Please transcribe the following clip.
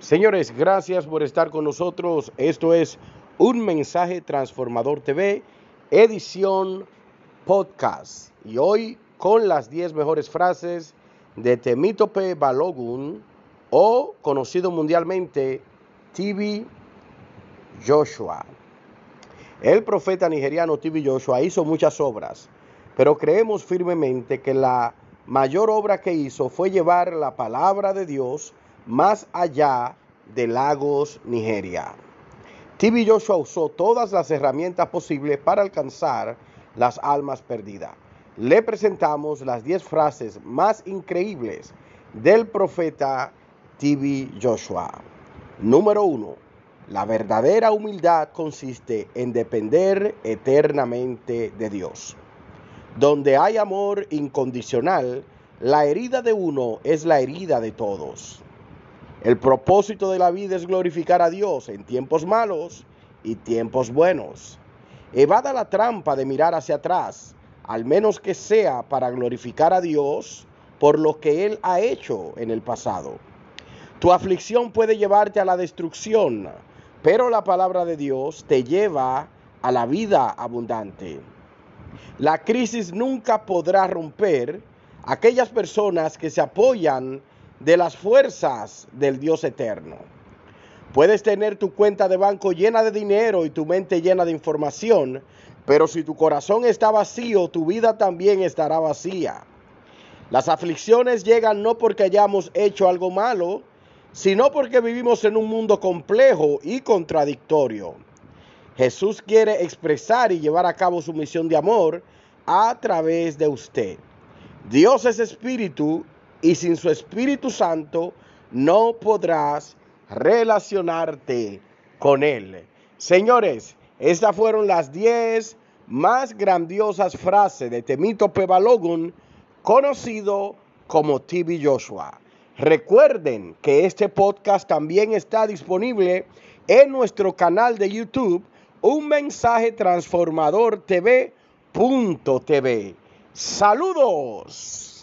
Señores, gracias por estar con nosotros. Esto es Un Mensaje Transformador TV, edición podcast. Y hoy con las 10 mejores frases de Temitope Balogun o conocido mundialmente TV Joshua. El profeta nigeriano TV Joshua hizo muchas obras, pero creemos firmemente que la mayor obra que hizo fue llevar la palabra de Dios más allá de Lagos, Nigeria. TV Joshua usó todas las herramientas posibles para alcanzar las almas perdidas. Le presentamos las 10 frases más increíbles del profeta TV Joshua. Número 1. La verdadera humildad consiste en depender eternamente de Dios. Donde hay amor incondicional, la herida de uno es la herida de todos. El propósito de la vida es glorificar a Dios en tiempos malos y tiempos buenos. Evada la trampa de mirar hacia atrás, al menos que sea para glorificar a Dios por lo que Él ha hecho en el pasado. Tu aflicción puede llevarte a la destrucción, pero la palabra de Dios te lleva a la vida abundante. La crisis nunca podrá romper aquellas personas que se apoyan de las fuerzas del Dios eterno. Puedes tener tu cuenta de banco llena de dinero y tu mente llena de información, pero si tu corazón está vacío, tu vida también estará vacía. Las aflicciones llegan no porque hayamos hecho algo malo, sino porque vivimos en un mundo complejo y contradictorio. Jesús quiere expresar y llevar a cabo su misión de amor a través de usted. Dios es espíritu y sin su Espíritu Santo no podrás relacionarte con Él. Señores, estas fueron las 10 más grandiosas frases de Temito Pebalogun, conocido como TV Joshua. Recuerden que este podcast también está disponible en nuestro canal de YouTube, un mensaje transformador TV.tv. Saludos.